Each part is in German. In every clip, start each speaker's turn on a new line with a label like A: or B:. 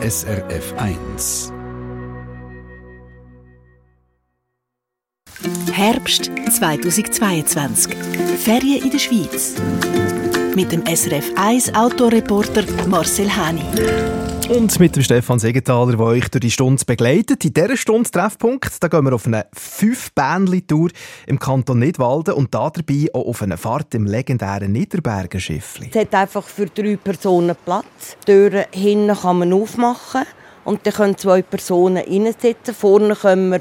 A: SRF 1.
B: Herbst 2022. Ferien in der Schweiz. Mit dem SRF 1 Autoreporter Marcel Hani.
C: Und mit dem Stefan Segenthaler, der euch durch die Stunde begleitet. In dieser Stunde Treffpunkt, da gehen wir auf eine fünf tour im Kanton Nidwalden und da dabei auch auf eine Fahrt im legendären Niederberger Schiffli.
D: Es hat einfach für drei Personen Platz. Die Türen hinten kann man aufmachen und dann können zwei Personen reinsitzen. Vorne können wir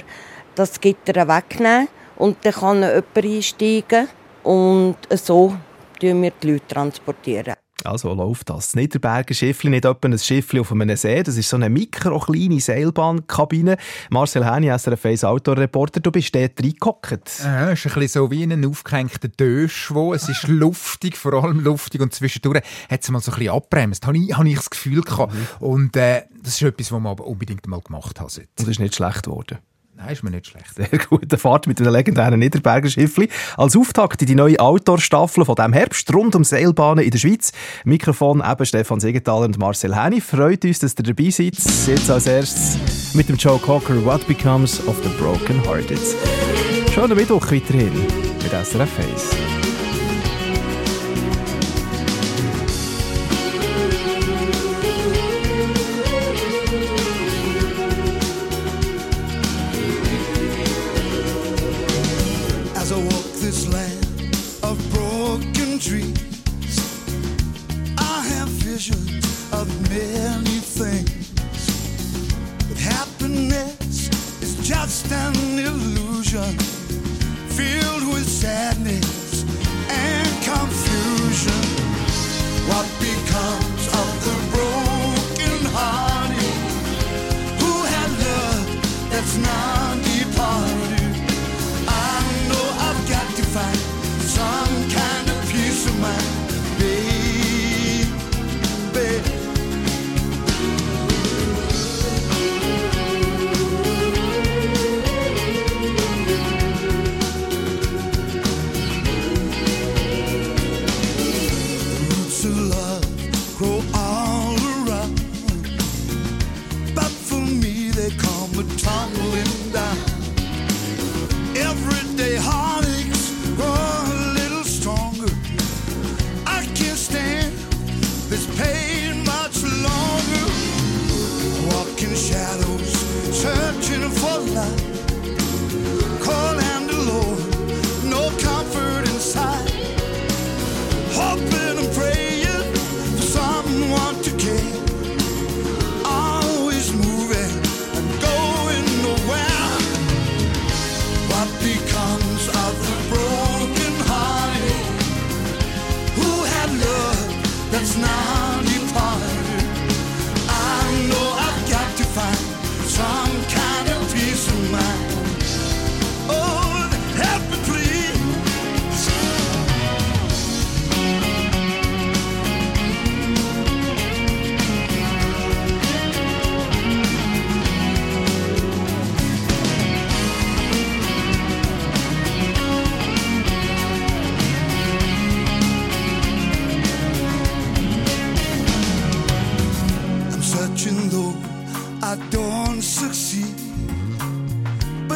D: das Gitter wegnehmen und dann kann jemand einsteigen und so transportieren wir die Leute. Transportieren.
C: Also läuft das. Das Niederberger Schiffli, nicht etwa ein Schiffli auf einem See, das ist so eine mikro kleine Seilbahnkabine. Marcel Häni, SRF 1 Autoreporter, du bist dort reingehockt.
E: Ja, es ist ein bisschen so wie ein aufgehängter Döschwo. Es ist luftig, vor allem luftig und zwischendurch hat es mal so ein bisschen abbremst, habe ich, habe ich das Gefühl gehabt. Mhm. Und äh, das ist etwas, was man aber unbedingt mal gemacht hat. Und
C: das ist nicht schlecht geworden.
E: Nein, ist mir nicht schlecht.
C: Sehr gute Fahrt mit einem legendären Niederberger Schiffli. Als Auftakt in die neue Outdoor-Staffel von diesem Herbst rund um Seilbahnen in der Schweiz. Mikrofon eben Stefan Siegenthaler und Marcel Häni. Freut uns, dass ihr dabei seid. Jetzt als erstes mit dem Joe Cocker What Becomes of the Broken Hearted. Schönen Mittwoch weiterhin mit SRF 1.
F: just an
C: illusion.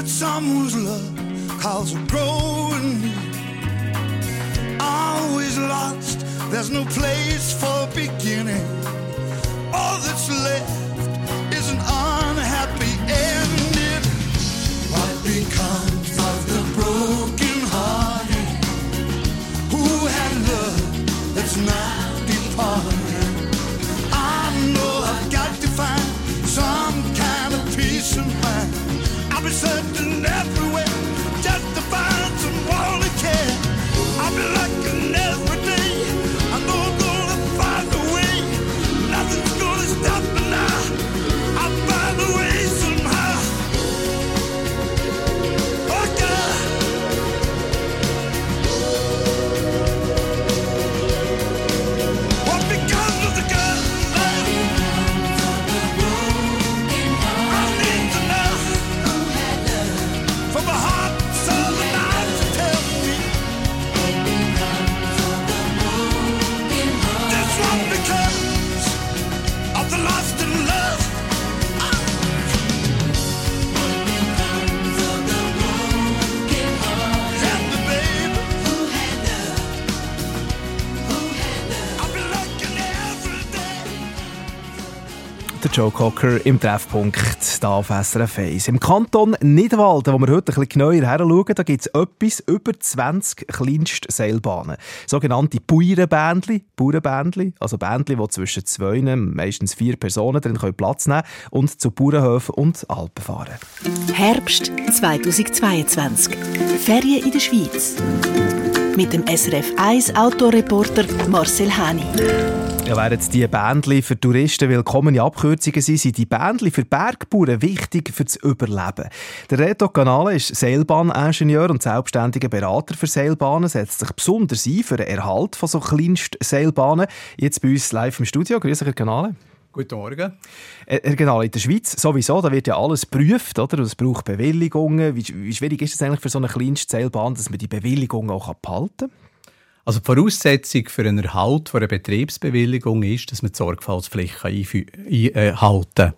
F: but someone's love calls a growing. Always lost, there's no place for beginning. All that's left
C: Joe Cocker im Treffpunkt hier auf SRF 1. Im Kanton Nidwalden, wo wir heute ein bisschen genauer heranschauen, da gibt es etwas über 20 kleinste Seilbahnen. Sogenannte Bauernbändli, Bauernbändli, also Bändli, die zwischen zwei, meistens vier Personen drin Platz nehmen können und zu Bauernhöfen und Alpen fahren.
B: Herbst 2022. Ferien in der Schweiz. Mit dem SRF 1 Autoreporter Marcel Hani.
C: Ja, während die Bändli für Touristen willkommene Abkürzungen sind, sind die Bändli für Bergbauern wichtig für das Überleben. Der Reto Canale ist Seilbahningenieur und selbstständiger Berater für Seilbahnen, setzt sich besonders ein für den Erhalt von so kleinsten Seilbahnen. Jetzt bei uns live im Studio. Grüß euch, Herr Canale.
G: Guten Morgen.
C: Äh, Genau, in der Schweiz sowieso, da wird ja alles geprüft, oder? Es braucht Bewilligungen. Wie, wie, schwierig ist es eigentlich für so eine kleinste Seilbahn, dass man die Bewilligungen auch behalten kann?
G: Also die Voraussetzung für einen Erhalt einer Betriebsbewilligung ist, dass man die Sorgfaltspflicht einhalten kann.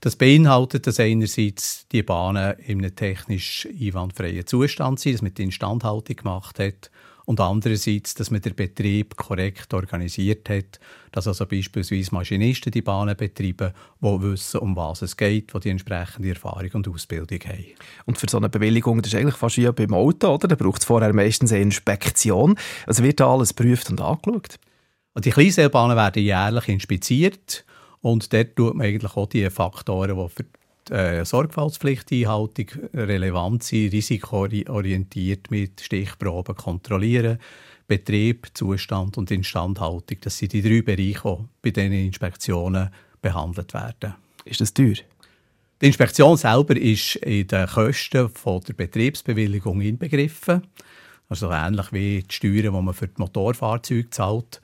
G: Das beinhaltet, dass einerseits die Bahnen in einem technisch einwandfreien Zustand sind, dass man die Instandhaltung gemacht hat und andererseits, dass man den Betrieb korrekt organisiert hat, dass also beispielsweise Maschinisten die Bahnen betreiben, die wissen, um was es geht, die die entsprechende Erfahrung und Ausbildung haben.
C: Und für so eine Bewilligung, das ist eigentlich fast wie beim Auto, oder? Da braucht es vorher meistens eine Inspektion. Also wird da alles geprüft und angeschaut?
G: Die Kleinseilbahnen werden jährlich inspiziert und dort tut man eigentlich auch die Faktoren, die für äh, Sorgfaltspflichteinhaltung relevant sind, risikoorientiert mit Stichproben kontrollieren, Betrieb, Zustand und Instandhaltung. Das sind die drei Bereiche, die bei diesen Inspektionen behandelt werden.
C: Ist das teuer?
G: Die Inspektion selber ist in den Kosten von der Betriebsbewilligung inbegriffen. Also ähnlich wie die Steuern, die man für die Motorfahrzeuge zahlt.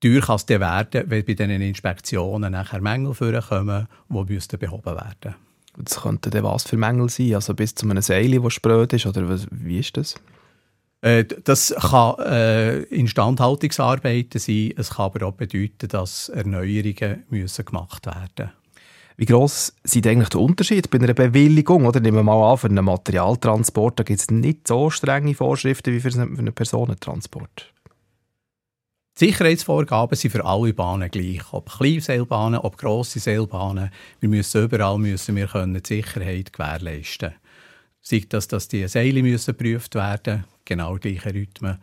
G: Teuer kann es werden, wenn bei diesen Inspektionen nachher Mängel vorkommen, die müssten behoben werden
C: Das könnten dann was für Mängel sein? Also bis zu einem Seil, das spröd ist? Oder was, wie ist das?
G: Äh, das kann äh, Instandhaltungsarbeiten sein. Es kann aber auch bedeuten, dass Erneuerungen müssen gemacht werden müssen.
C: Wie gross sind eigentlich der Unterschied bei einer Bewilligung? Oder nehmen wir mal an, für einen Materialtransport gibt es nicht so strenge Vorschriften wie für einen Personentransport.
G: Die Sicherheitsvorgaben sind für alle Bahnen gleich. Ob Kleinseilbahnen, ob grosse Seilbahnen. Wir müssen überall müssen wir können die Sicherheit gewährleisten. Sei das, dass die Seile müssen geprüft werden, genau gleiche Rhythmen.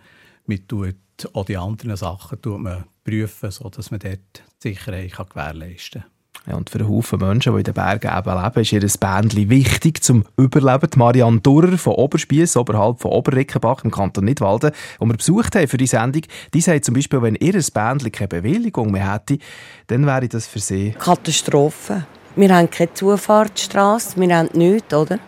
G: Man tut auch die anderen Sachen tut man prüfen, sodass man dort die Sicherheit gewährleisten kann.
C: Ja, und für einen Haufen Menschen, die in den Bergen eben leben, ist ihr Bändchen wichtig zum Überleben. Die Marianne Durrer von Oberspiess, oberhalb von Oberrickenbach im Kanton Nidwalden, die wir besucht haben für die Sendung, die sagt zum Beispiel, wenn ihr Bändchen keine Bewilligung mehr hätte, dann wäre das für sie...
D: Katastrophe. Wir haben keine Zufahrtsstraße, wir haben nichts, oder?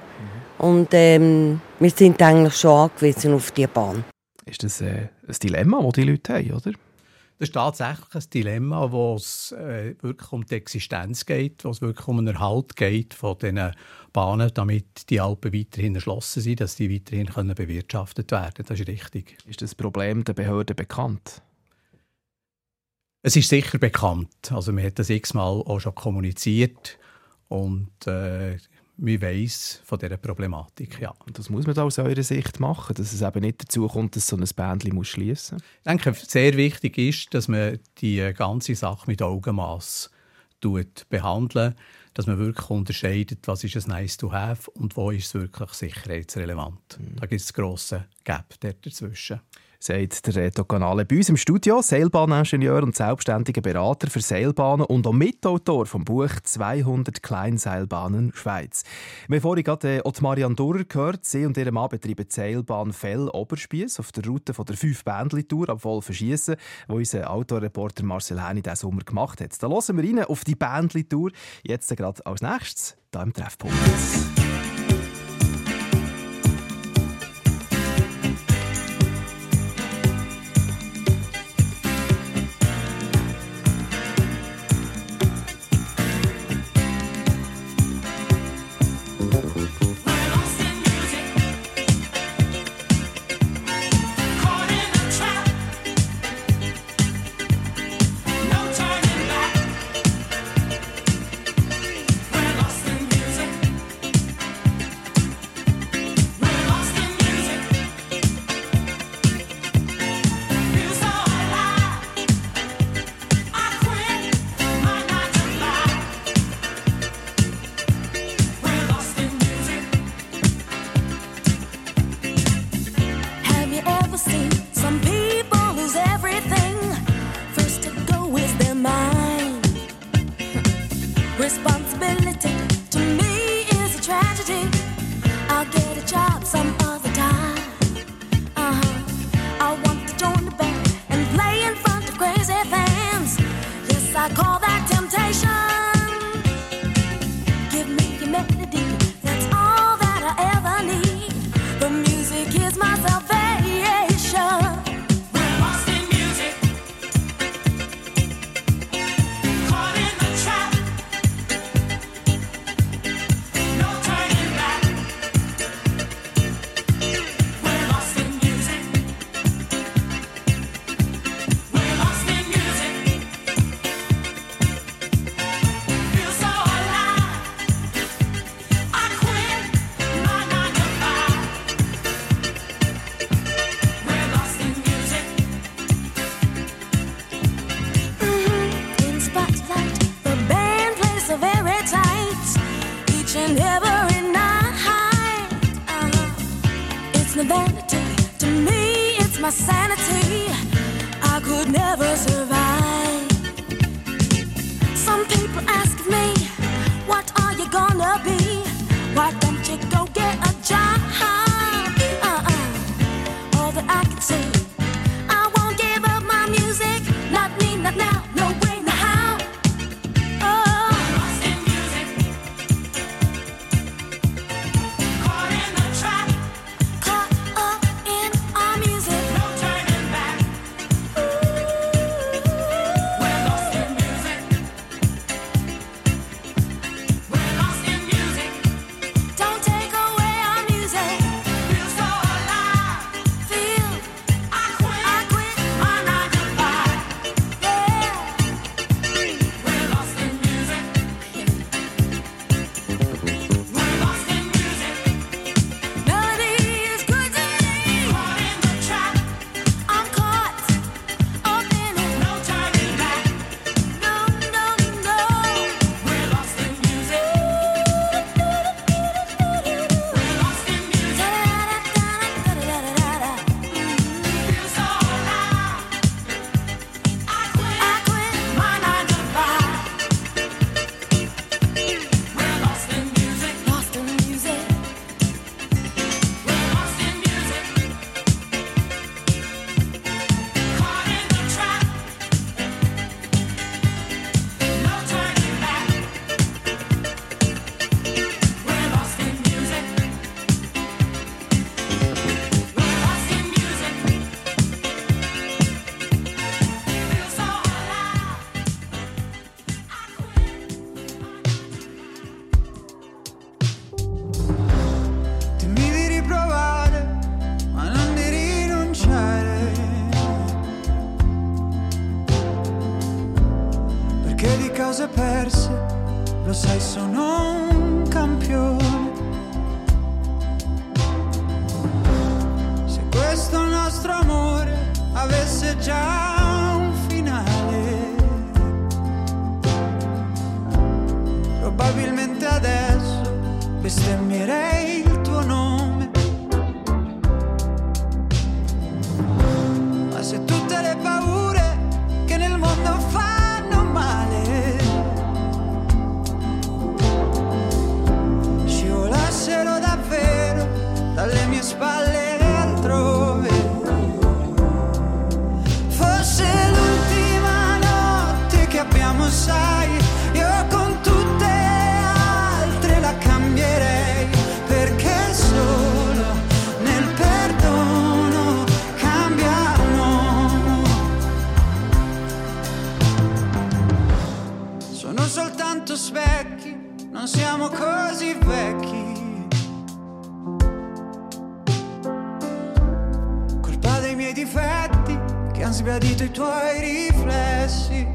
D: Und ähm, wir sind eigentlich schon angewiesen auf die Bahn.
C: Ist das äh, ein Dilemma, das die Leute haben, oder?
G: Das ist tatsächlich ein Dilemma, wo es äh, wirklich um die Existenz geht, wo es wirklich um den Erhalt geht von diesen Bahnen, damit die Alpen weiterhin erschlossen sind, dass die weiterhin können bewirtschaftet werden Das ist richtig.
C: Ist das Problem der Behörden bekannt?
G: Es ist sicher bekannt. Also man hat das x-mal auch schon kommuniziert und äh, man weiss von dieser Problematik. Ja.
C: Und das muss man aus eurer Sicht machen, dass es eben nicht dazu kommt, dass so ein Bändchen schließen muss?
G: Ich denke, sehr wichtig ist, dass man die ganze Sache mit Augenmaß behandelt, dass man wirklich unterscheidet, was ist ein nice to have und wo ist es wirklich sicherheitsrelevant. Mhm. Da gibt es einen grossen Gap dazwischen
C: sagt der Reto. Bei uns im Studio Seilbahningenieur und selbstständiger Berater für Seilbahnen und auch Mitautor vom Buch 200 Kleinseilbahnen Schweiz. Wir haben vorhin gerade äh, Marianne Durrer gehört. Sie und ihr Mann betreiben die Seilbahn Fell Oberspiess auf der Route von der 5 Bändli-Tour ab Wolfenschiessen, die unser Autoreporter Marcel Häni diesen Sommer gemacht hat. Da hören wir rein auf die Bändli-Tour. Jetzt gerade als nächstes hier im Treffpunkt.
H: siamo così vecchi. Colpa dei miei difetti che han sbiadito i tuoi riflessi.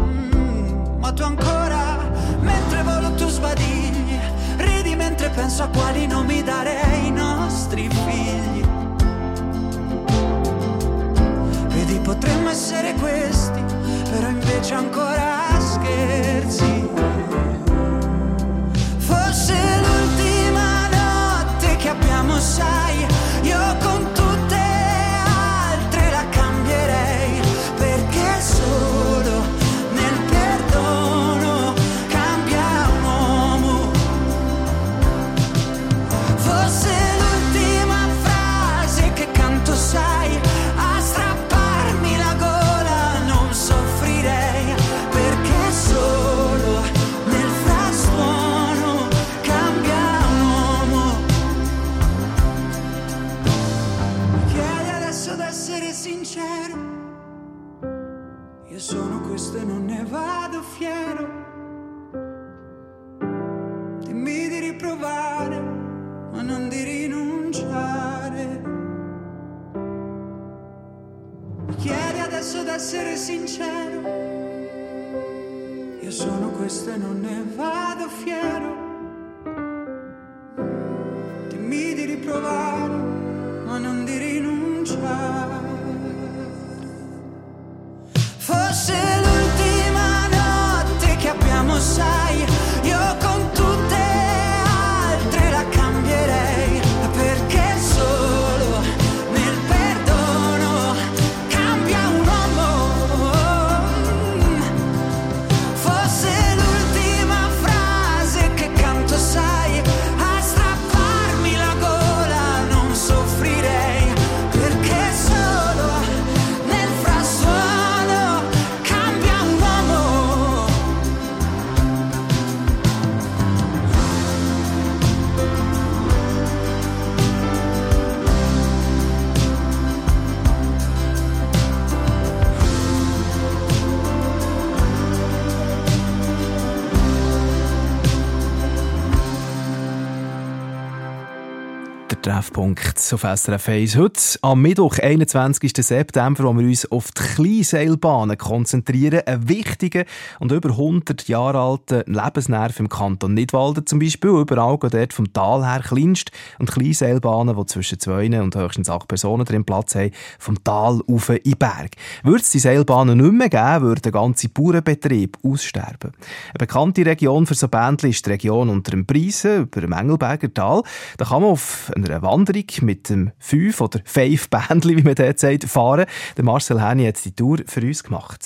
H: Mm, ma tu ancora, mentre volo tu sbadigli, ridi mentre penso a quali nomi darei i nostri figli. Vedi, potremmo essere questi, però invece ancora scherzi. shy sono questo e non ne vado fiero. Dimmi di riprovare, ma non di rinunciare. Mi chiedi adesso d'essere sincero. Io sono questo e non ne vado fiero.
C: Treffpunkt auf SRF 1 heute am Mittwoch, 21. September, wo wir uns auf die Kleinseilbahnen konzentrieren. Ein wichtiger und über 100 Jahre alter Lebensnerv im Kanton Nidwalden zum Beispiel. Überall geht dort vom Tal her kleinst und Kleinseilbahnen, die zwischen zwei und höchstens acht Personen drin Platz haben, vom Tal auf in den Berg. Würde es die Seilbahnen nicht mehr geben, würde der ganze Bauernbetrieb aussterben. Eine bekannte Region für so Bändchen ist die Region unter dem Preisen, über dem Engelberger Tal. Da kann man auf einer Wanderung mit dem fünf oder Bändchen, wie man dort sagt, fahren. Der Marcel Häni hat die Tour für uns gemacht.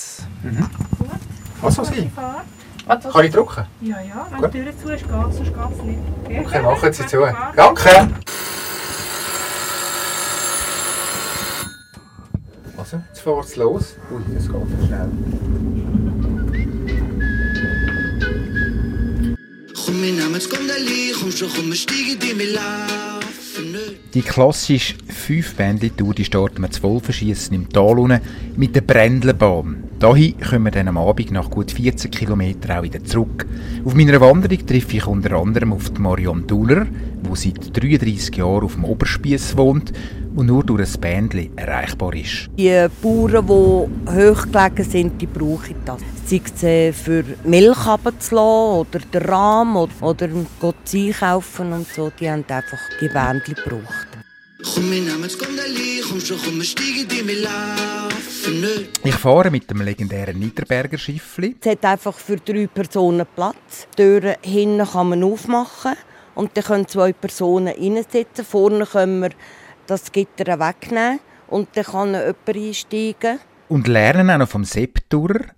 E: Was soll sein? Kann ich drucken?
I: Ja, ja, wenn die Tür zu ist, geht es, sonst geht es nicht.
E: Okay, machen Sie zu. Danke! Also, jetzt fährt es los. Ui, das geht ja schnell.
J: Kom je naar mijn skondali, kom zo kom me stiegen die me laufen.
E: Die klassische 5 bändli tour starten wir zu Wolfenschiessen im Tal unten mit der Brändlerbahn. Dahin kommen wir dann am Abend nach gut 14 Kilometern auch wieder zurück. Auf meiner Wanderung treffe ich unter anderem auf die Marion Duller, die seit 33 Jahren auf dem Oberspiess wohnt und nur durch ein Bändli erreichbar ist.
D: Die Bauern, die hochgelegen sind, die brauchen das. Sei es äh, für Milch runterzulassen oder den Rahm oder, oder Gott einkaufen und so. Die haben einfach die Bändchen gebraucht.
E: Ich fahre mit dem legendären Niederberger Schiffli.
D: Es hat einfach für drei Personen Platz. Die Türen hinten kann man aufmachen und dann können zwei Personen reinsitzen. Vorne können wir das Gitter wegnehmen und dann kann jemand einsteigen.
E: Und lernen auch noch vom Sepp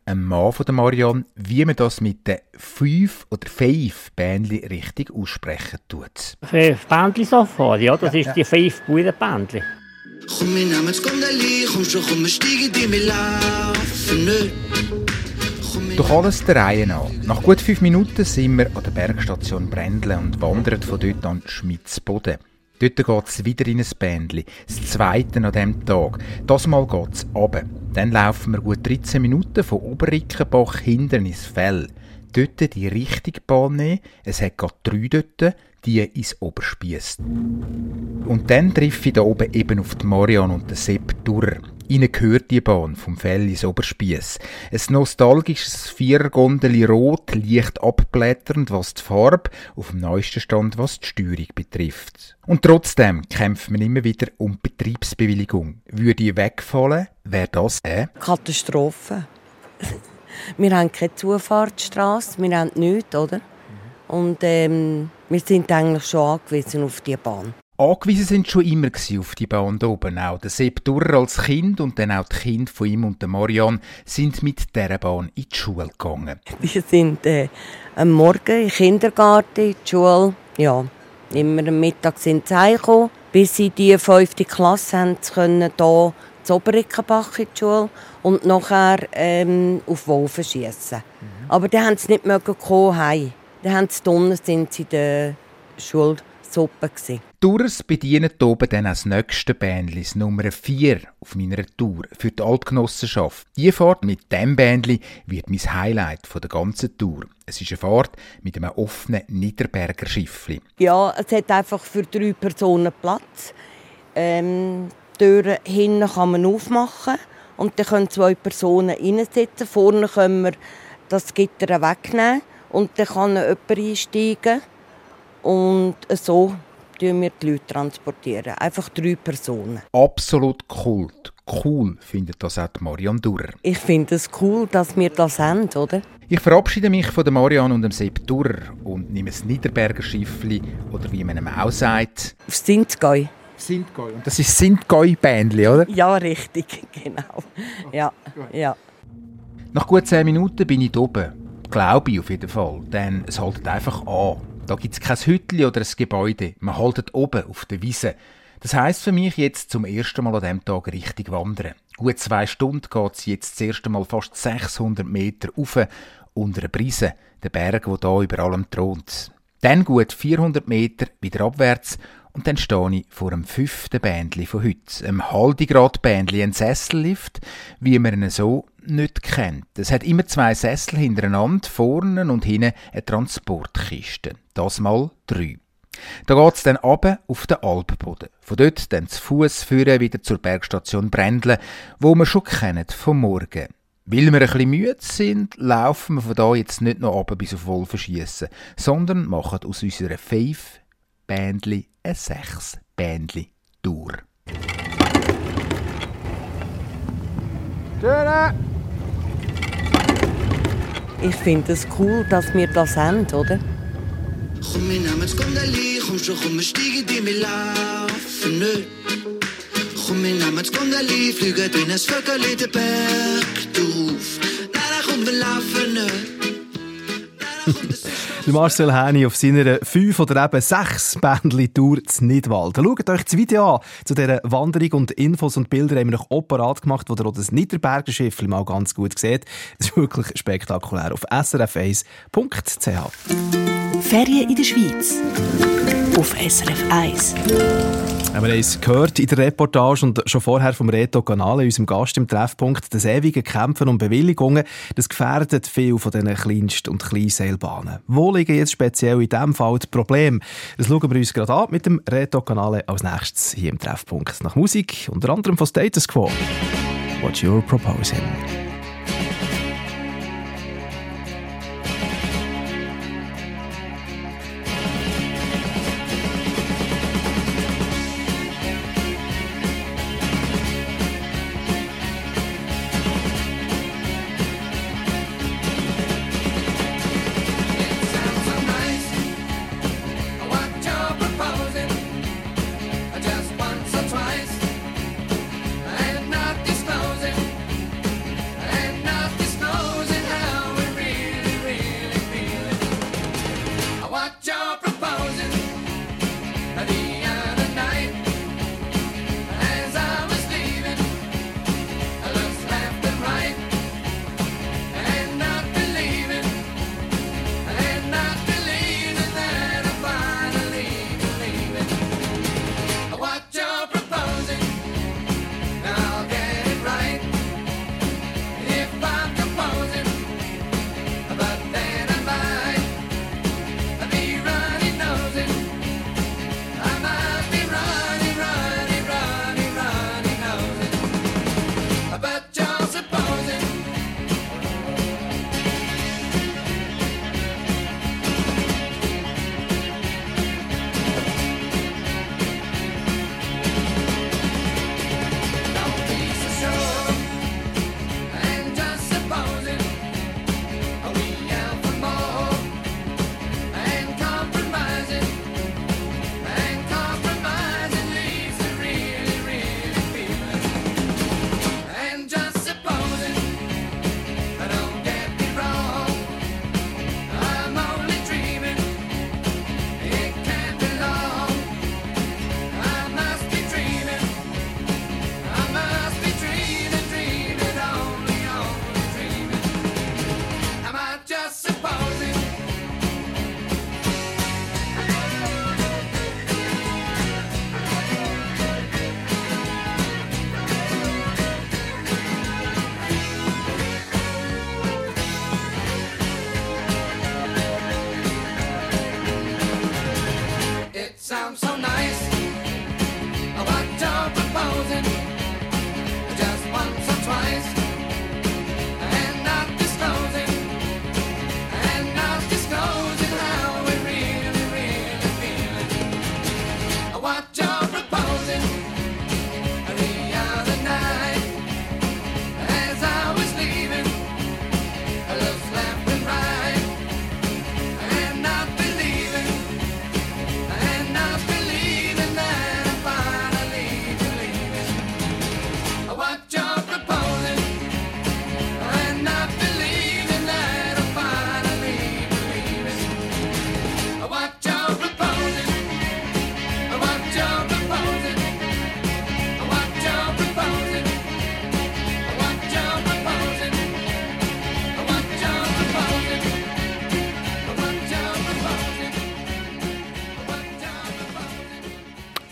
E: einem Mann von der Marion, wie man das mit den fünf oder fünf Bändli richtig aussprechen tut.
K: Fünf Bändchen so fahren, ja, das ist die fünf Bauernbändchen.
J: Kom je naar mijn skondali, kom zo kom me stiegen die me laufen.
E: Durch alles der Reihe nach. Nach gut fünf Minuten sind wir an der Bergstation Brändle und wandern von dort an Schmitzboden. Dort geht es wieder in ein Bändli. Das zweite an diesem Tag. Das Mal geht es runter. Dann laufen wir gut 13 Minuten von Oberrickenbach hinten ins Fell. Dort die richtige Bahn nehmen. Es hat gerade drei dort, die ins Oberspiess. Und dann treffe ich da oben eben auf die Marion und den Sepp Durer. Ihnen gehört die Bahn vom Fell ins Oberspiess. Ein nostalgisches Viergondeli rot, leicht abblätternd, was die Farbe, auf dem neuesten Stand, was die Steuerung betrifft. Und trotzdem kämpft man immer wieder um Betriebsbewilligung. Würde die wegfallen, wäre das eine
D: Katastrophe. wir haben keine Zufahrtsstraße, wir haben nichts, oder? Und ähm, wir sind eigentlich schon angewiesen auf die Bahn.
E: Angewiesen sind schon immer auf die Bahn da oben. Auch der Sepp Durer als Kind und dann auch die Kinder von ihm und der Marianne sind mit dieser Bahn in die Schule gegangen.
D: Die sind äh, am Morgen im Kindergarten, in die Schule. Ja, immer am Mittag sind sie heimgekommen, bis sie die fünfte Klasse haben können hier zu Oberrickenbach in die Schule und nachher ähm, auf Wolfen schiessen. Aber dann haben sie nicht mögen kommen heim. Dann haben sie drinnen, sind sie in der Schulsuppe gewesen.
E: Tours bedienen hier oben dann als nächste Bändli das Nummer 4 auf meiner Tour für die Altgenossenschaft. Die Fahrt mit dem Bändli wird mein Highlight von der ganzen Tour. Es ist eine Fahrt mit einem offenen Niederberger Schiffli.
D: Ja, es hat einfach für drei Personen Platz. Ähm, die Türen hinten kann man aufmachen und dann können zwei Personen reinsitzen. Vorne können wir das Gitter wegnehmen und dann kann jemand einsteigen. Und so transportieren wir die Leute. Transportieren. Einfach drei Personen.
E: Absolut Kult. Cool findet das auch die Marianne Durrer.
D: Ich finde es cool, dass wir das haben, oder?
E: Ich verabschiede mich von der Marianne und dem Sepp Durrer und nehme das Niederberger Schiffli oder wie man ihm auch sagt.
D: Auf Sintgäu.
E: Sintgäu. Und das ist Sintgäu-Bändli, oder?
D: Ja, richtig, genau. Ja, ja.
E: Nach gut zehn Minuten bin ich oben. Glaube ich auf jeden Fall. Denn es haltet einfach an. Da gibt es kein Hütli oder ein Gebäude. Man haltet oben auf der Wiese. Das heisst für mich jetzt zum ersten Mal an diesem Tag richtig wandern. Gut zwei Stunden geht es jetzt das erste Mal fast 600 Meter rauf unter einer Brise, der Berg, wo da über allem thront. Dann gut 400 Meter wieder abwärts und dann stehe ich vor einem fünften Bändli von heute. Einem Haldigrad-Bändli, ein Sessellift, wie man ihn so nicht kennt. Es hat immer zwei Sessel hintereinander, vorne und hinten eine Transportkiste. Das mal drei. Da geht's dann ab auf den Alpenboden. Von dort dann zu Fuß führen wieder zur Bergstation Brändle, wo wir schon kennen vom Morgen. Weil wir ein müde sind, laufen wir von da jetzt nicht noch ab bis auf Wolfenschiessen, sondern machen aus unserer fünf Bändli ein sechs Bändli Tour.
D: Schöne! Ich finde es cool, dass wir das haben, oder?
J: Kom je naar mijn skondali, kom zo kom stiegen die mir laufen nicht. Kom je naar mijn skondali, vliegen in das Vöckerli de Berg drauf. Na, da kommen wir laufen nicht.
C: Marcel Häni auf seiner 5 oder eben 6 Bändli-Tour zu Nidwald. Schaut euch das Video an zu dieser Wanderung und Infos und Bilder haben wir noch operat gemacht, wo ihr auch das Niederberger Schiff mal ganz gut seht. Es ist wirklich spektakulär. Auf srf1.ch
B: Ferien in der Schweiz. Auf SRF 1.
C: Wir haben es gehört in der Reportage und schon vorher vom Reto Canale, unserem Gast im Treffpunkt, das ewige Kämpfen um Bewilligungen, das gefährdet viel von diesen Kleinst- und Kleinseilbahnen. Wo liegen jetzt speziell in diesem Fall die Probleme? Das schauen wir uns gerade an mit dem Reto Canale als nächstes hier im Treffpunkt. Nach Musik, unter anderem von Status Quo. What you're proposing.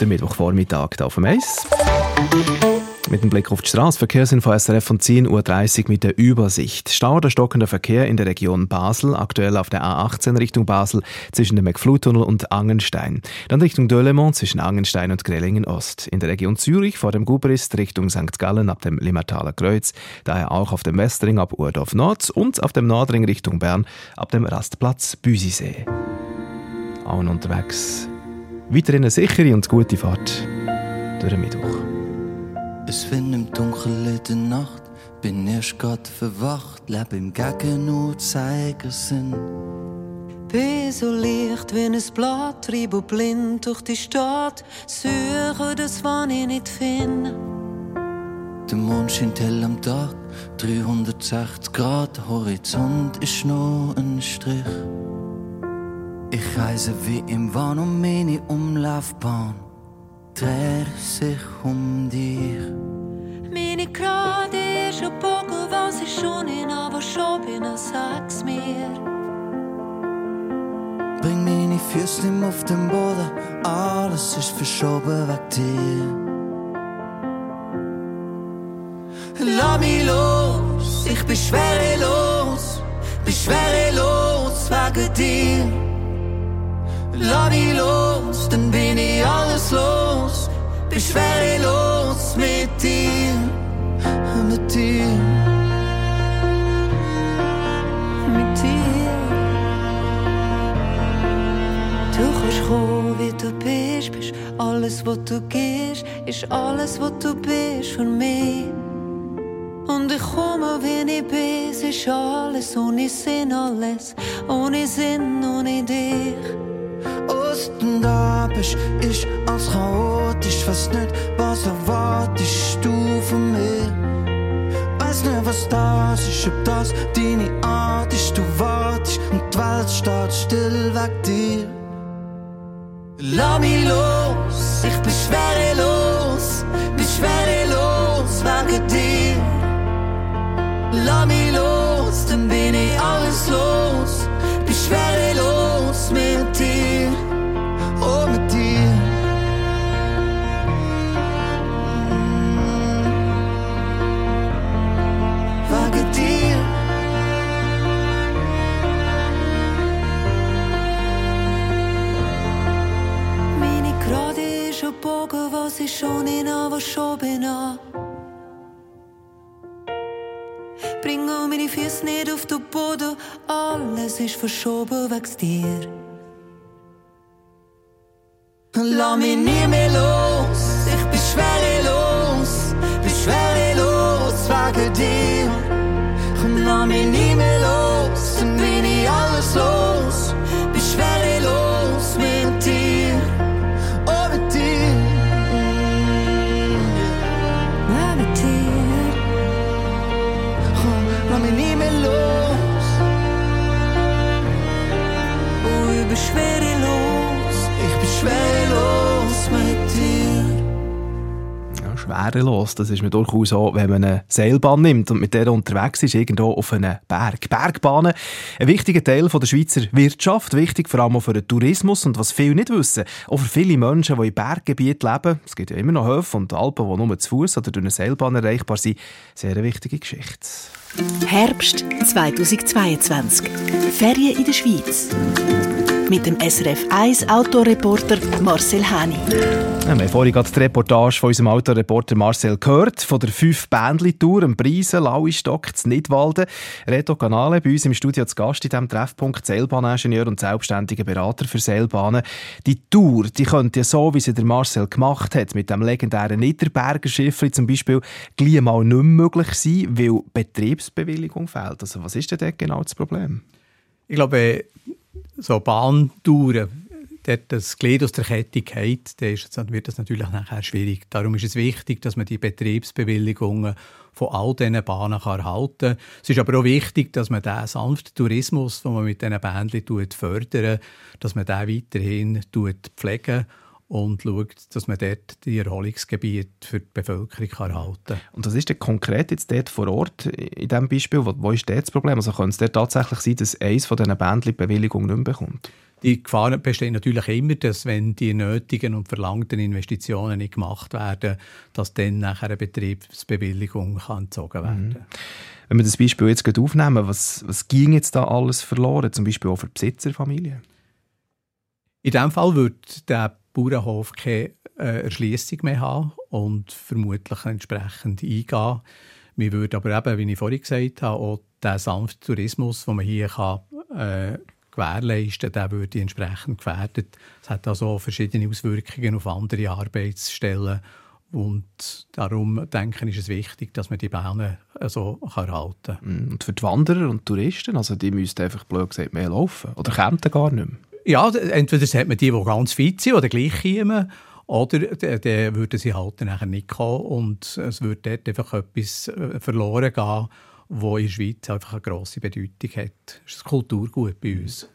C: Der Mittwochvormittag hier auf dem Eis. Mit dem Blick auf die Straße, Verkehrsinfo SRF von 10.30 Uhr mit der Übersicht. Stau oder stockender Verkehr in der Region Basel, aktuell auf der A18 Richtung Basel zwischen dem McFlu-Tunnel und Angenstein. Dann Richtung Dölemont zwischen Angenstein und Grellingen Ost. In der Region Zürich vor dem Gubrist Richtung St. Gallen ab dem Limmertaler Kreuz, daher auch auf dem Westring ab Urdorf Nord und auf dem Nordring Richtung Bern ab dem Rastplatz Büsisee. Allen unterwegs. Weiterhin eine sichere und gute Fahrt durch den Mittwoch.
F: Es wenn im Dunkeln der Nacht bin erst grad verwacht, lebe im Gegenuhrzeigersinn.
L: Bin so leicht wie ein Blatt, treibe blind durch die Stadt, suche das, was ich nicht finde.
F: Der Mond scheint hell am Tag, 360 Grad, Horizont ist nur ein Strich. Ich reise wie im Wahn um meine Umlaufbahn, dreht sich um dich.
L: Meine Gerade ist ein Bogen, was ich schon in, aber schon bin, sag's mir.
F: Bring meine Füße auf den Boden, alles ist verschoben weg dir. Lass mich los, dann bin ich alles los, bin schwerelos mit dir, mit dir.
L: Mit dir. Du kannst kommen, wie du bist, bist alles, was du gehst, ist alles, was du bist für mich. Und ich komme, wie ich bin, ist alles ohne Sinn, alles ohne Sinn, ohne dich.
F: Osten da bist, ist alles chaotisch, weiß nicht, was erwartest du von mir. Weiß nicht, was das ist, ob das deine Art ist, du wartest und die Welt steht still weg dir. Lass mich los, ich bin schwerelos, bin schwerelos wegen dir. Lass mich los, dann bin ich alles los,
L: Ich schon in, aber schon bin. an. Bringe meine Füße nicht auf den Boden, alles ist verschoben wegen dir.
F: Lass mich nie mehr los, ich bin schwerelos, bin schwerelos wegen dir. Komm, lass mich nie
C: schwerelos, das ist mir durchaus so, wenn man eine Seilbahn nimmt und mit der unterwegs ist, irgendwo auf einem Berg. Bergbahnen, ein wichtiger Teil von der Schweizer Wirtschaft, wichtig vor allem auch für den Tourismus und was viele nicht wissen, auch für viele Menschen, die in Berggebieten leben, es gibt ja immer noch Höfe und Alpen, die nur zu Fuß oder durch eine Seilbahn erreichbar sind, sehr eine wichtige Geschichte.
B: Herbst 2022. Ferien in der Schweiz. Mit dem SRF 1 Autoreporter Marcel Hani.
C: Ja, wir haben vorhin gerade die Reportage von unserem Autoreporter Marcel gehört, von der 5-Bändli-Tour am Preisen, Lauistock, zu Nidwalden. Reto Canale bei uns im Studio zu Gast in diesem Treffpunkt, Seilbahningenieur und selbstständiger Berater für Seilbahnen. Die Tour, die könnte ja so, wie sie der Marcel gemacht hat, mit dem legendären Niederberger Schiffli zum Beispiel, gleich mal nicht mehr möglich sein, weil Betriebsbewilligung fehlt. Also was ist denn dort genau das Problem?
G: Ich glaube, so Bahntouren, dort das Glied aus der Kette geht, dann wird das natürlich nachher schwierig. Darum ist es wichtig, dass man die Betriebsbewilligungen von all diesen Bahnen kann erhalten kann. Es ist aber auch wichtig, dass man den sanften Tourismus, den man mit diesen Bändchen fördert, dass man den weiterhin pflegen und schaut, dass man dort die Erholungsgebiete für die Bevölkerung kann erhalten kann.
C: Und was ist denn konkret jetzt dort vor Ort in diesem Beispiel? Wo, wo ist dort das Problem? Also könnte es dort tatsächlich sein, dass eines von diesen Bändchen die Bewilligung nicht mehr bekommt?
G: Die Gefahr besteht natürlich immer, dass wenn die nötigen und verlangten Investitionen nicht gemacht werden, dass dann nachher eine Betriebsbewilligung kann entzogen werden
C: Mhm. Wenn wir das Beispiel jetzt gerade aufnehmen, was, was ging jetzt da alles verloren, zum Beispiel auch für die Besitzerfamilie?
G: In diesem Fall wird der Bauernhof keine äh, Erschließung mehr haben und vermutlich entsprechend eingehen. Wir würden aber eben, wie ich vorhin gesagt habe, auch den sanften Tourismus, den man hier kann, äh, gewährleisten kann, der würde entsprechend gefährdet. Es hat also verschiedene Auswirkungen auf andere Arbeitsstellen. Und darum denke ich, ist es wichtig, dass man die Bahnen so kann halten kann.
C: Und für die Wanderer und Touristen, also die müssten einfach blöd gesagt mehr laufen oder kämen gar nicht mehr?
G: Ja, entweder hat man die, die ganz fit sind oder gleich kommen, oder dann würden sie halt nachher nicht kommen und es würde dort einfach etwas äh, verloren gehen, wo in der Schweiz einfach eine grosse Bedeutung hat. Das ist ein Kulturgut bei uns.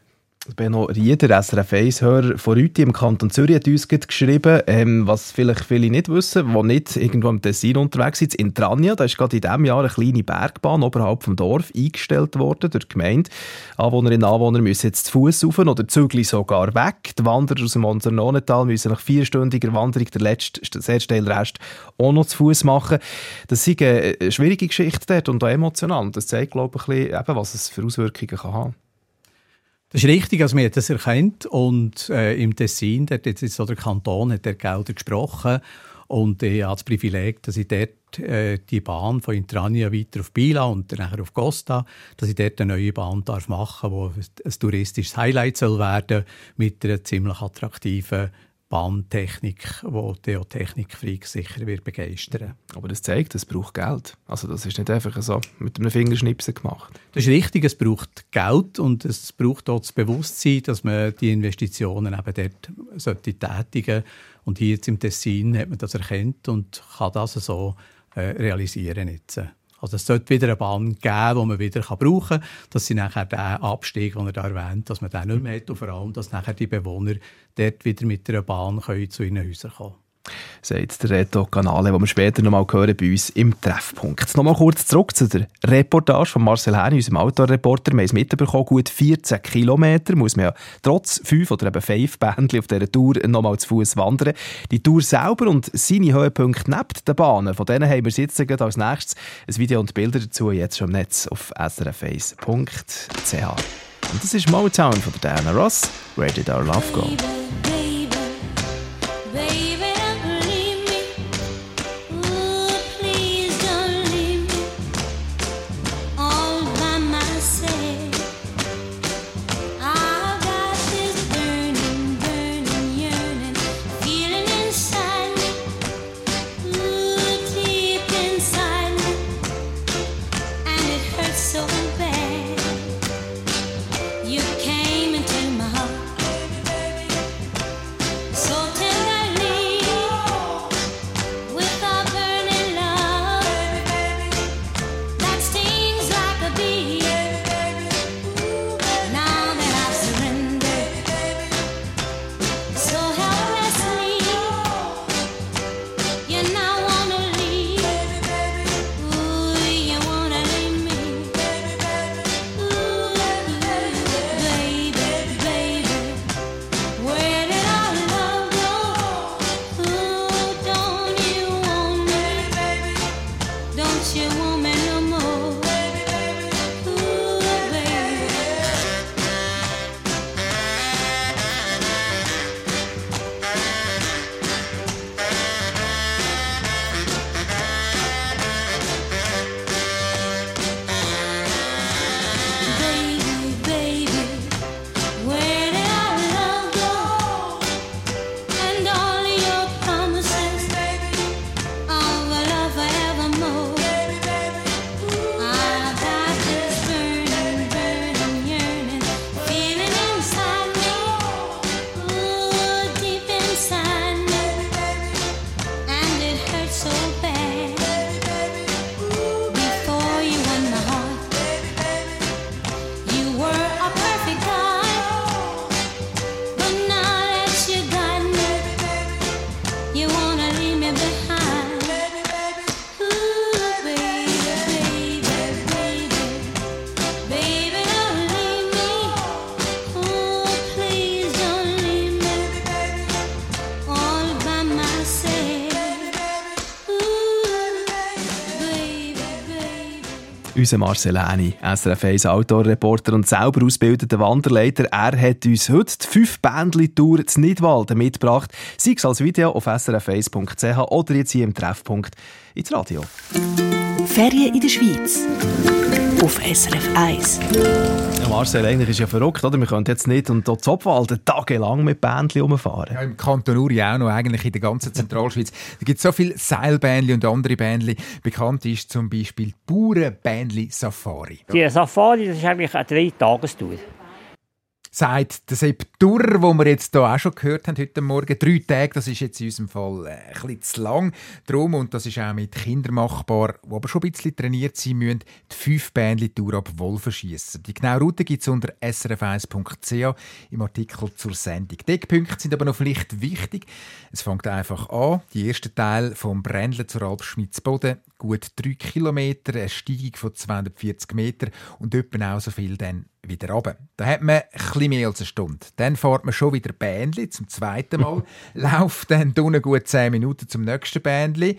C: Benno Rieder, SRF 1-Hörer von Rüti im Kanton Zürich, hat uns geschrieben, ähm, was vielleicht viele nicht wissen, die nicht irgendwo im Tessin unterwegs sind. In Trania, da ist gerade in diesem Jahr eine kleine Bergbahn oberhalb vom Dorf eingestellt worden durch die Gemeinde. Anwohnerinnen und Anwohner müssen jetzt zu Fuß rauf oder züglich sogar weg. Die Wanderer aus dem Monsernonetal müssen nach vierstündiger Wanderung den letzten, sehr steilen Rest auch noch zu Fuß machen. Das ist eine schwierige Geschichte dort und auch emotional. Und das zeigt, glaube ich, ein bisschen, eben, was es für Auswirkungen kann haben
G: Das ist richtig, also wir haben das erkannt und äh, im Tessin, hat jetzt so der Kanton hat der Gelder gesprochen und ich habe das Privileg, dass ich dort äh, die Bahn von Intrania weiter auf Bila und dann auf Costa, dass ich dort eine neue Bahn darf machen, wo ein touristisches Highlight soll werden mit einer ziemlich attraktiven Bahntechnik, wo die auch Technikfreaks sicher wird begeistern.
C: Aber das zeigt, es braucht Geld. Also das ist nicht einfach so mit einem Fingerschnipsen gemacht.
G: Das ist richtig, es braucht Geld und es braucht auch das Bewusstsein, dass man die Investitionen eben dort sollte tätigen Und hier jetzt im Tessin hat man das erkannt und kann das so äh, realisieren jetzt. Also es sollte wieder eine Bahn geben, die man wieder brauchen kann, dass sie nachher den Abstieg, den er da erwähnt, dass man den nicht mehr hat. Und vor allem, dass nachher die Bewohner dort wieder mit einer Bahn können zu ihren Häusern kommen
C: sagt der Reto Canale, den wir später noch mal hören bei uns im Treffpunkt. Jetzt noch mal kurz zurück zu der Reportage von Marcel Häni, unserem Outdoor-Reporter. Wir haben es mitbekommen, gut 14 Kilometer muss man ja trotz fünf oder eben fünf Bändchen auf dieser Tour noch mal zu Fuß wandern. Die Tour selber und seine Höhepunkte neben den Bahnen, von denen haben wir jetzt gerade als nächstes ein Video und Bilder dazu jetzt schon im Netz auf srf1.ch. Und das ist Motown von der Diana Ross, Where Did Our Love Go? Unser Marcel Häni, SRF 1 Outdoor-Reporter und selber ausgebildeter Wanderleiter, er hat uns heute die fünf Bändli-Tour zu Nidwalden mitgebracht, sei es als Video auf srf1.ch oder jetzt hier im Treffpunkt ins Radio.
B: Ferien in der Schweiz. Auf SRF 1.
C: Ja, Marcel, eigentlich ist ja verrückt, oder? Wir können jetzt nicht und dort Zopfwalden tagelang mit Bändli rumfahren.
E: Ja, Im Kanton Uri auch noch, eigentlich in der ganzen Zentralschweiz. Da gibt es so viele Seilbähnli und andere Bähnli. Bekannt ist zum Beispiel die Bauernbähnli Safari.
K: Die Safari das ist eigentlich eine Drei-Tagestour.
E: Sagt der Sepp Durr, wo wir jetzt hier auch schon gehört haben heute Morgen. Drei Tage, das ist jetzt in unserem Fall äh, ein bisschen zu lang. Darum, und das ist auch mit Kindern machbar, die aber schon ein bisschen trainiert sein müssen, die fünf Bähnli-Tour ab Wolfen schiessen. Die genaue Route gibt es unter srf1.ch im Artikel zur Sendung. Die Eckpunkte sind aber noch vielleicht wichtig. Es fängt einfach an. Die erste Teil vom Brändle zur Alp Schmitz-Boden, gut drei Kilometer, eine Steigung von 240 Meter und etwa auch so viel dann wieder runter. Da hat man bisschen mehr als eine Stunde. Dann fährt man schon wieder Bändli zum zweiten Mal, läuft dann unten gut 10 Minuten zum nächsten Bändli,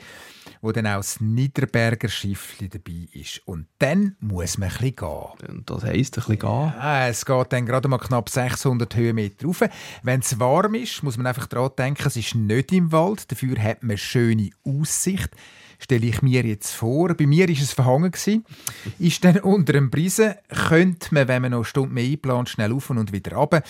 E: wo dann auch das Niederberger Schiffli dabei ist. Und dann muss man bisschen gehen.
C: Das heisst, ein bisschen gehen?
E: Ja, es geht dann gerade mal knapp 600 Höhenmeter rauf. Wenn es warm ist, muss man einfach daran denken, es ist nicht im Wald, dafür hat man eine schöne Aussicht stelle ich mir jetzt vor. Bei mir ist es verhangen gewesen. Ist dann unter dem Prisen, könnte man, wenn man noch eine Stunde mehr einplant, schnell auf und wieder runter.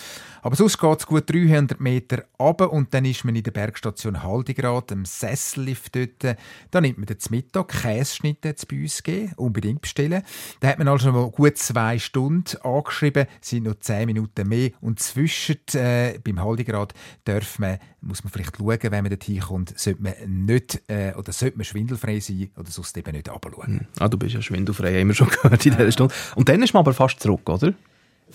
E: Aber sonst geht es gut 300 Meter runter und dann ist man in der Bergstation Haldigrad, im Sessellift dort. Da nimmt man den Mittag, Käseschnitte bei uns gegeben, unbedingt bestellen. Da hat man also mal gut zwei Stunden angeschrieben, sind noch zehn Minuten mehr und zwischen äh, beim Haldigrad darf man, muss man vielleicht schauen, wenn man dorthin kommt, sollte man nicht äh, oder sollte man schwindelfrei sein oder sonst eben nicht runterschauen.
C: Ah, du bist ja schwindelfrei, haben wir schon gehört in dieser Stunde. Und dann ist man aber fast zurück, oder?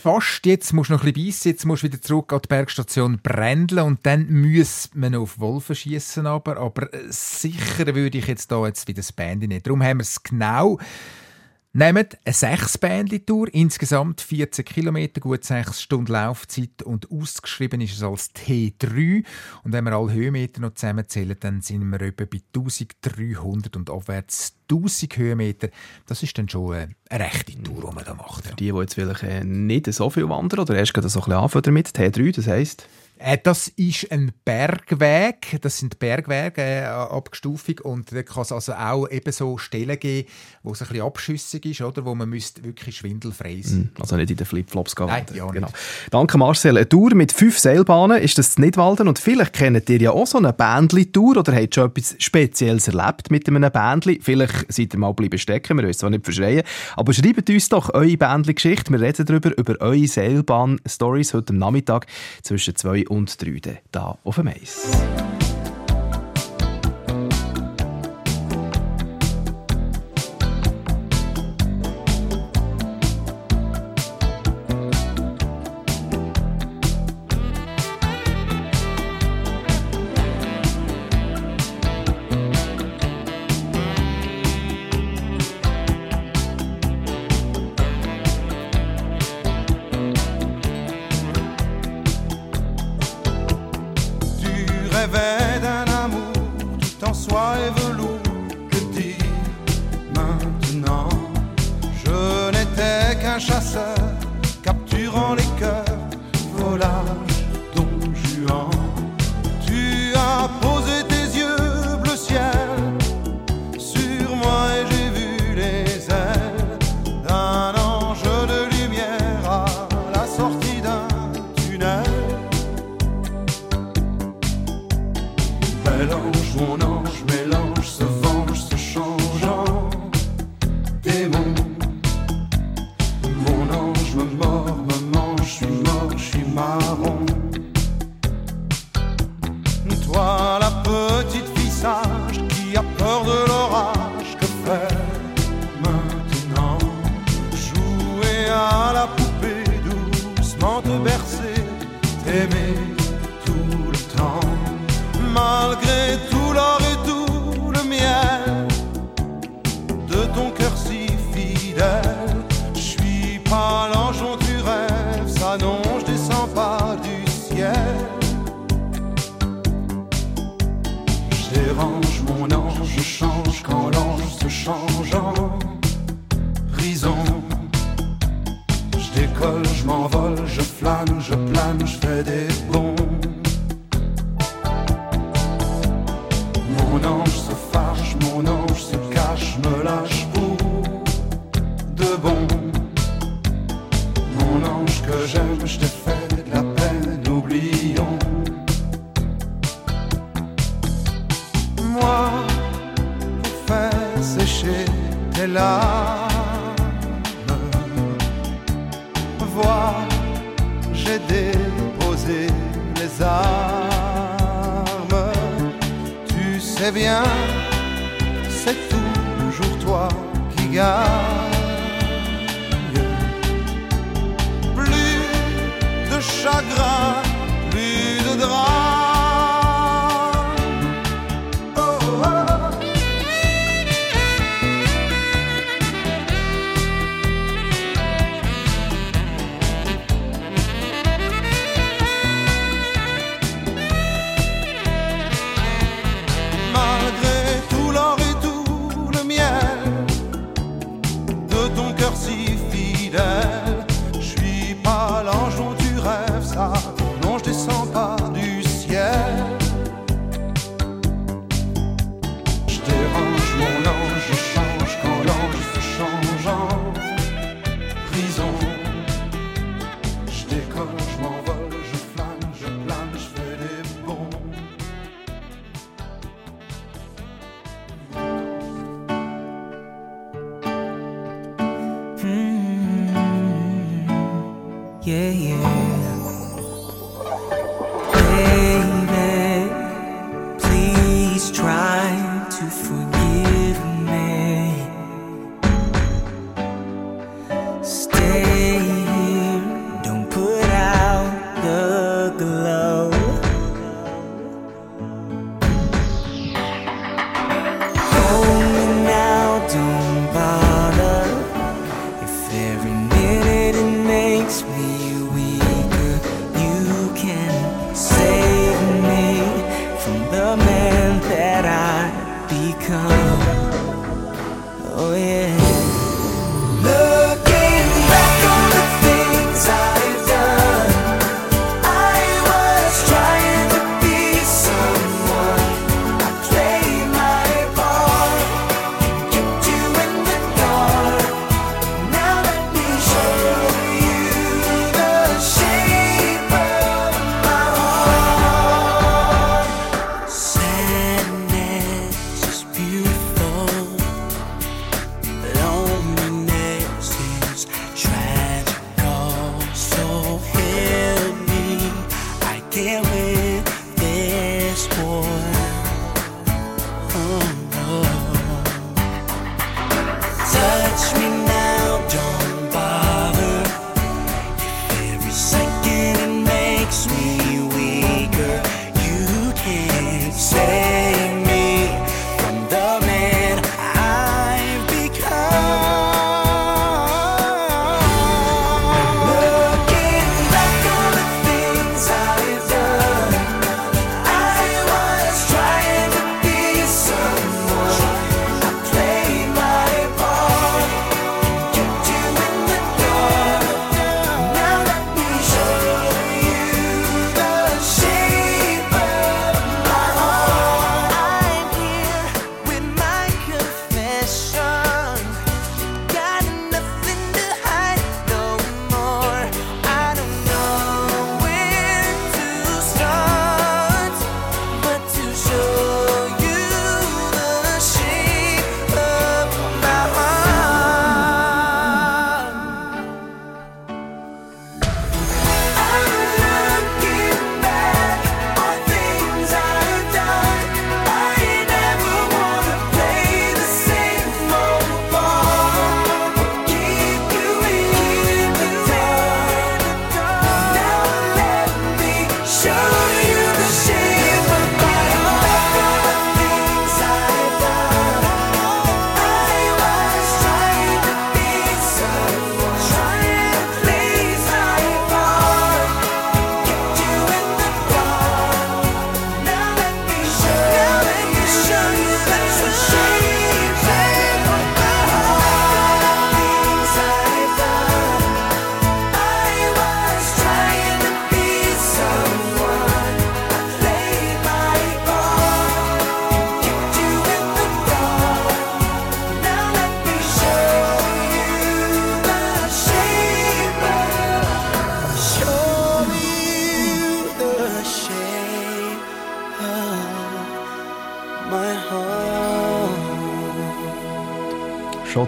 E: Fast, jetzt musst du noch ein bisschen beißen, jetzt musst du wieder zurück an die Bergstation Brändle und dann muss man noch auf Wolfen schiessen, aber, aber äh, sicher würde ich jetzt da jetzt wieder das Band nicht. Darum haben wir es genau Nehmt eine 6 tour insgesamt 14 Kilometer, gut 6 Stunden Laufzeit und ausgeschrieben ist es als T3. Und wenn wir alle Höhenmeter noch zusammenzählen, dann sind wir etwa bei 1300 und aufwärts 1000 Höhenmeter. Das ist dann schon eine, eine rechte Tour, die man da macht. Ja.
C: Die, die jetzt vielleicht äh, nicht so viel wandern oder erst gerade so ein bisschen anfangen damit, T3, das heisst...
E: Äh, das ist ein Bergweg, das sind Bergwege äh, Abstufung und da kann es also auch eben so Stellen geben, wo es ein bisschen abschüssig ist, oder, wo man müsste wirklich schwindelfrei sein.
C: Also nicht in den Flipflops gehen.
E: Nein, ja
C: genau. Danke Marcel. Eine Tour mit fünf Seilbahnen ist das nicht Walden und vielleicht kennt ihr ja auch so eine Bändli-Tour oder habt schon etwas Spezielles erlebt mit einem Bändli. Vielleicht seid ihr mal bleiben stecken, wir wollen es zwar nicht verschreien, aber schreibt uns doch eure Bändli-Geschichte. Wir reden darüber, über eure Seilbahn-Stories heute am Nachmittag zwischen zwei und drei da auf dem Eis.
F: D'un amour tout en soie et velours. des larmes. Vois, j'ai déposé les armes. Tu sais bien.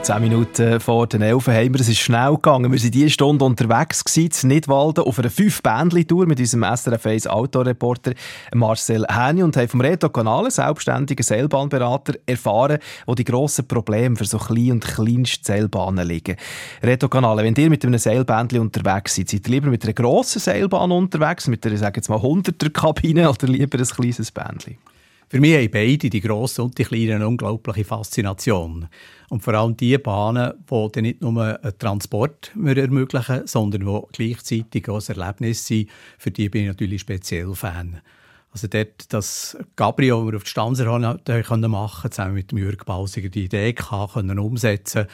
C: Schon 10 Minuten vor den 11 haben wir. Es ist schnell gegangen. Wir waren diese Stunde unterwegs gewesen, in Nidwalden auf einer 5 bändli tour mit unserem SRF 1 Autoreporter Marcel Häni und haben vom Reto Kanal, einen selbstständigen Seilbahnberater, erfahren, wo die grossen Probleme für so kleine und kleinste Seilbahnen liegen. Reto Kanal, wenn ihr mit einem Seilbändli unterwegs seid, seid ihr lieber mit einer grossen Seilbahn unterwegs, mit einer, sagen jetzt mal, 100er Kabine oder lieber ein kleines Bändli?
G: Für mich haben beide, die grossen und die kleinen, eine unglaubliche Faszination. Und vor allem die Bahnen, die dann nicht nur einen Transport ermöglichen, sondern die gleichzeitig auch ein Erlebnis sind, für die bin ich natürlich speziell Fan. Also dort, das Gabriel, das wir auf die Stanzerhorn machen konnten, zusammen mit Jürg Bausiger die Idee hatten, können umsetzen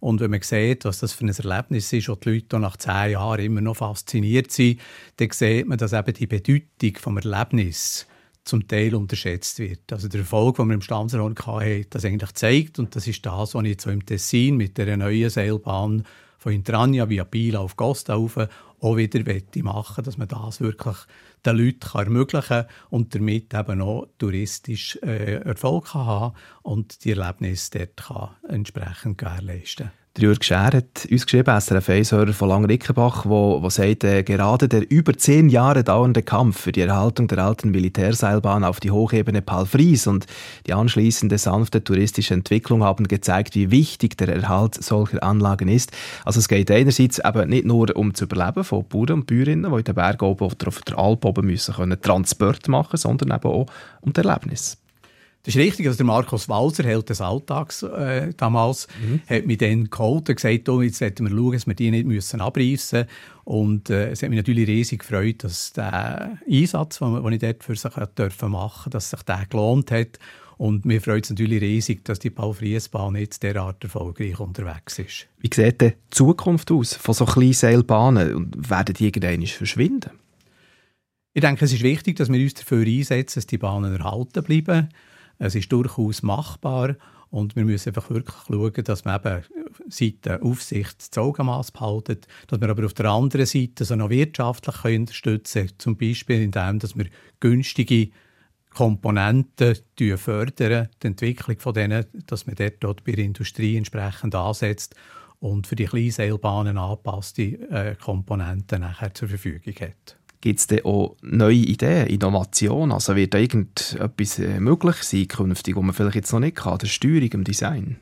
G: und wenn man sieht, was das für ein Erlebnis ist und die Leute nach zehn Jahren immer noch fasziniert sind, dann sieht man, dass eben die Bedeutung des Erlebnisses zum Teil unterschätzt wird. Also der Erfolg, den wir im Stanzerhorn hatten, das eigentlich zeigt und das ist das, was ich so im Tessin mit der neuen Seilbahn von Intrania via Pila auf Costa auch wieder machen dass man das wirklich den Leuten ermöglichen kann und damit eben auch touristisch äh, Erfolg kann haben und die Erlebnisse dort kann entsprechend gewährleisten kann.
C: Der Jürg Scher hat uns geschrieben, SRF 1 von Langrickenbach, wo, wo sagt, äh, gerade der über zehn Jahre dauernde Kampf für die Erhaltung der alten Militärseilbahn auf die Hochebene Palfries und die anschließende sanfte touristische Entwicklung haben gezeigt, wie wichtig der Erhalt solcher Anlagen ist. Also es geht einerseits eben nicht nur um das Überleben von Bauern und Bäuerinnen, die in den Bergen oben oder auf der Alp oben müssen können Transport machen, sondern eben auch um das Erlebnis.
G: Das ist richtig. Also der Markus Walser, Held des Alltags äh, damals, mhm. hat mich dann geholt und gesagt, oh, jetzt sollten wir schauen, dass wir die nicht müssen abreißen müssen. Und äh, es hat mich natürlich riesig gefreut, dass der Einsatz, den ich dort für sich dürfen machen dass sich der gelohnt hat. Und mir freut es natürlich riesig, dass die Paul-Fries-Bahn jetzt derart erfolgreich unterwegs ist.
C: Wie sieht die Zukunft aus von so kleinen Seilbahnen? Und werden die irgendwann verschwinden?
G: Ich denke, es ist wichtig, dass wir uns dafür einsetzen, dass die Bahnen erhalten bleiben. Es ist durchaus machbar und wir müssen einfach wirklich schauen, dass wir eben seit der Aufsicht das Augenmaß behalten, dass wir aber auf der anderen Seite so noch wirtschaftlich unterstützen können, zum Beispiel indem dass wir günstige Komponenten fördern, die Entwicklung von denen, dass man dort, dort bei der Industrie entsprechend ansetzt und für die Kleinseilbahnen angepasste äh, Komponenten nachher zur Verfügung hat.
C: Gibt es denn auch neue Ideen, Innovation? Also wird da irgendetwas äh, möglich sein künftig, was man vielleicht jetzt noch nicht kann, der Steuerung im Design?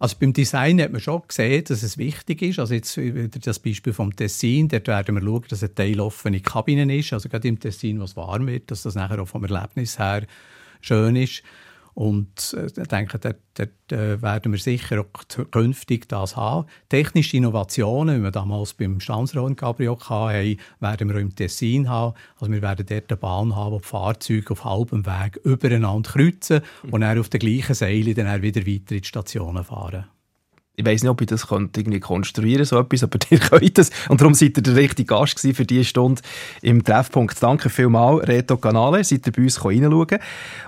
G: Also beim Design hat man schon gesehen, dass es wichtig ist. Also jetzt wieder das Beispiel vom Tessin, dort werden wir schauen, dass eine teiloffene Kabine ist. Also gerade im Tessin, was warm wird, dass das nachher auch vom Erlebnis her schön ist. Und äh, ich denke, dort äh, werden wir sicher auch künftig das haben. Technische Innovationen, wie wir damals beim Stanzrohr Cabrio hatten, werden wir auch im Tessin haben. Also wir werden dort eine Bahn haben, wo die Fahrzeuge auf halbem Weg übereinander kreuzen und dann auf der gleichen Seile dann wieder weiter in die Stationen fahren
C: ich weiß nicht, ob ich das irgendwie konstruieren so etwas, aber ihr könnt das. Und darum seid ihr der richtige Gast für diese Stunde im Treffpunkt. Danke vielmals, Reto Canale, seid ihr bei uns reinschauen.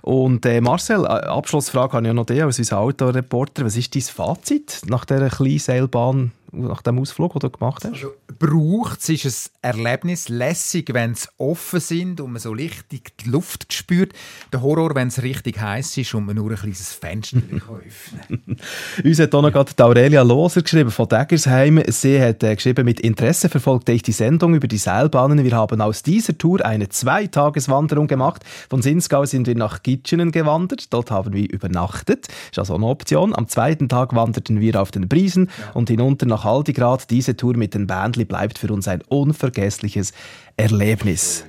C: Und äh, Marcel, äh, Abschlussfrage habe ich ja noch dich als unser Autoreporter. Was ist dein Fazit nach dieser Kleinseilbahn nach dem Ausflug, den du gemacht hast? Also,
E: braucht es, ist ein Erlebnis lässig, wenn es offen sind und man so richtig die Luft spürt. Der Horror, wenn es richtig heiß ist und man nur ein kleines Fenster öffnen
C: Uns hat auch noch gerade Aurelia Loser geschrieben von Deggersheim. Sie hat äh, geschrieben, mit Interesse verfolgte ich die Sendung über die Seilbahnen. Wir haben aus dieser Tour eine Zweitageswanderung gemacht. Von Sinsgau sind wir nach Gitschenen gewandert. Dort haben wir übernachtet. Ist also eine Option. Am zweiten Tag wanderten wir auf den Briesen ja. und hinunter nach nach Haldigrad. Diese Tour mit den Bändli bleibt für uns ein unvergessliches Erlebnis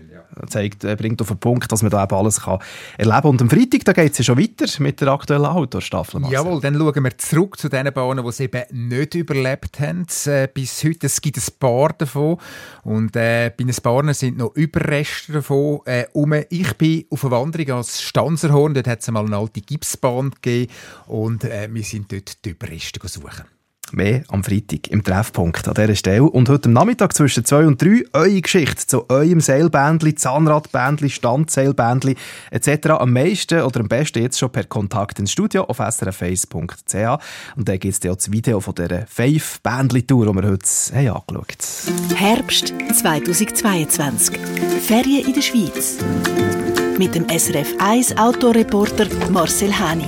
C: zeigt, bringt auf den Punkt, dass man da eben alles kann erleben kann. Und am Freitag geht es ja schon weiter mit der aktuellen Outdoor-Staffel.
E: Jawohl, dann schauen wir zurück zu den Bahnen, die es eben nicht überlebt haben. Äh, bis heute, es gibt ein paar davon und äh, bei ein paar sind noch Überreste davon äh, um. Ich bin auf einer Wanderung als Stanzerhorn, dort hat es mal eine alte Gipsbahn gegeben und äh, wir sind dort die Überreste suchen.
C: Mehr am Freitag im Treffpunkt an dieser Stelle. Und heute am Nachmittag zwischen 2 und 3 eure Geschichte zu eurem Seilbändli, Zahnradbändli, Standseilbändli etc. Am meisten oder am besten jetzt schon per Kontakt ins Studio auf srf1.ch. Und dann gibt es auch das Video von dieser Five-Bändli-Tour, die wir heute angeschaut haben.
B: Herbst 2022. Ferien in der Schweiz. Mit dem SRF 1 Autoreporter Marcel Hani.